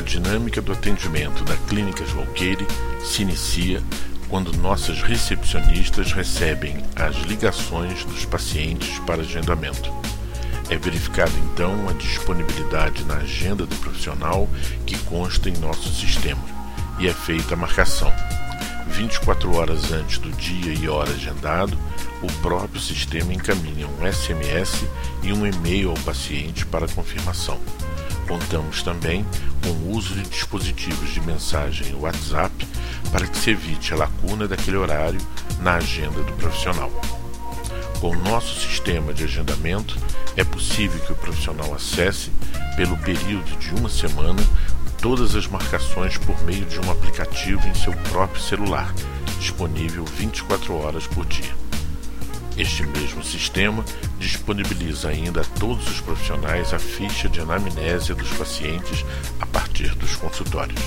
dinâmica do atendimento da Clínica Joalqueire se inicia quando nossas recepcionistas recebem as ligações dos pacientes para agendamento. É verificada então a disponibilidade na agenda do profissional que consta em nosso sistema e é feita a marcação. 24 horas antes do dia e hora agendado, o próprio sistema encaminha um SMS e um e-mail ao paciente para confirmação. Contamos também com o uso de dispositivos de mensagem WhatsApp para que se evite a lacuna daquele horário na agenda do profissional. Com o nosso sistema de agendamento, é possível que o profissional acesse, pelo período de uma semana, todas as marcações por meio de um aplicativo em seu próprio celular, disponível 24 horas por dia. Este mesmo sistema disponibiliza ainda a todos os profissionais a ficha de anamnésia dos pacientes a partir dos consultórios.